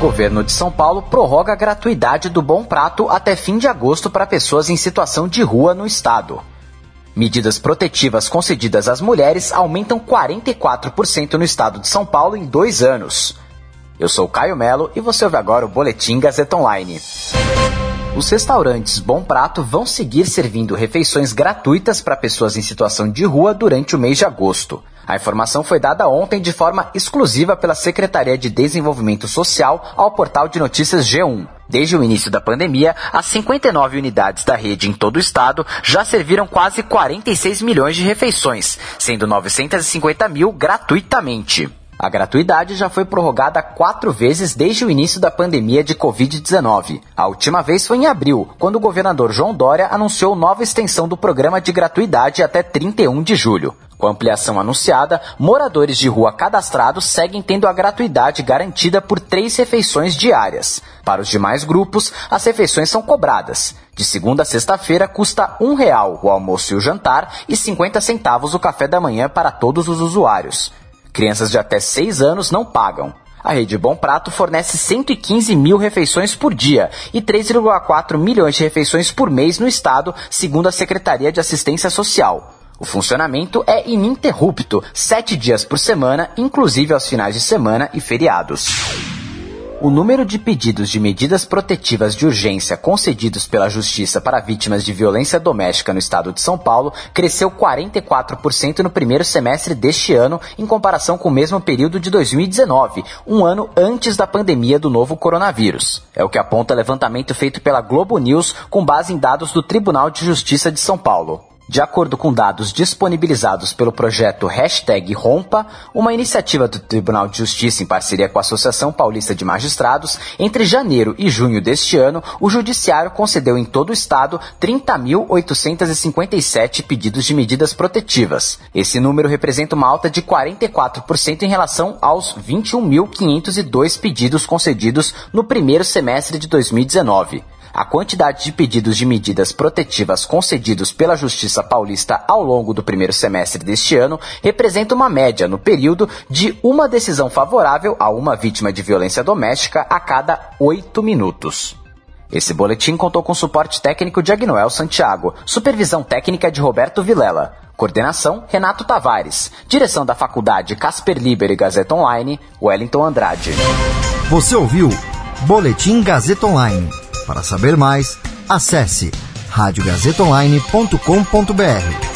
Governo de São Paulo prorroga a gratuidade do Bom Prato até fim de agosto para pessoas em situação de rua no estado. Medidas protetivas concedidas às mulheres aumentam 44% no estado de São Paulo em dois anos. Eu sou Caio Melo e você ouve agora o Boletim Gazeta Online. Os restaurantes Bom Prato vão seguir servindo refeições gratuitas para pessoas em situação de rua durante o mês de agosto. A informação foi dada ontem de forma exclusiva pela Secretaria de Desenvolvimento Social ao portal de notícias G1. Desde o início da pandemia, as 59 unidades da rede em todo o estado já serviram quase 46 milhões de refeições, sendo 950 mil gratuitamente. A gratuidade já foi prorrogada quatro vezes desde o início da pandemia de Covid-19. A última vez foi em abril, quando o governador João Dória anunciou nova extensão do programa de gratuidade até 31 de julho. Com a ampliação anunciada, moradores de rua cadastrados seguem tendo a gratuidade garantida por três refeições diárias. Para os demais grupos, as refeições são cobradas. De segunda a sexta-feira custa um real o almoço e o jantar e 50 centavos o café da manhã para todos os usuários. Crianças de até 6 anos não pagam. A Rede Bom Prato fornece 115 mil refeições por dia e 3,4 milhões de refeições por mês no estado, segundo a Secretaria de Assistência Social. O funcionamento é ininterrupto, sete dias por semana, inclusive aos finais de semana e feriados. O número de pedidos de medidas protetivas de urgência concedidos pela Justiça para vítimas de violência doméstica no estado de São Paulo cresceu 44% no primeiro semestre deste ano, em comparação com o mesmo período de 2019, um ano antes da pandemia do novo coronavírus. É o que aponta levantamento feito pela Globo News com base em dados do Tribunal de Justiça de São Paulo. De acordo com dados disponibilizados pelo projeto Hashtag Rompa, uma iniciativa do Tribunal de Justiça em parceria com a Associação Paulista de Magistrados, entre janeiro e junho deste ano, o Judiciário concedeu em todo o Estado 30.857 pedidos de medidas protetivas. Esse número representa uma alta de 44% em relação aos 21.502 pedidos concedidos no primeiro semestre de 2019. A quantidade de pedidos de medidas protetivas concedidos pela Justiça Paulista ao longo do primeiro semestre deste ano representa uma média no período de uma decisão favorável a uma vítima de violência doméstica a cada oito minutos. Esse boletim contou com suporte técnico de Agnoel Santiago, supervisão técnica de Roberto Vilela, coordenação Renato Tavares, direção da Faculdade Casper Liber e Gazeta Online, Wellington Andrade. Você ouviu Boletim Gazeta Online. Para saber mais, acesse radiogazetaonline.com.br.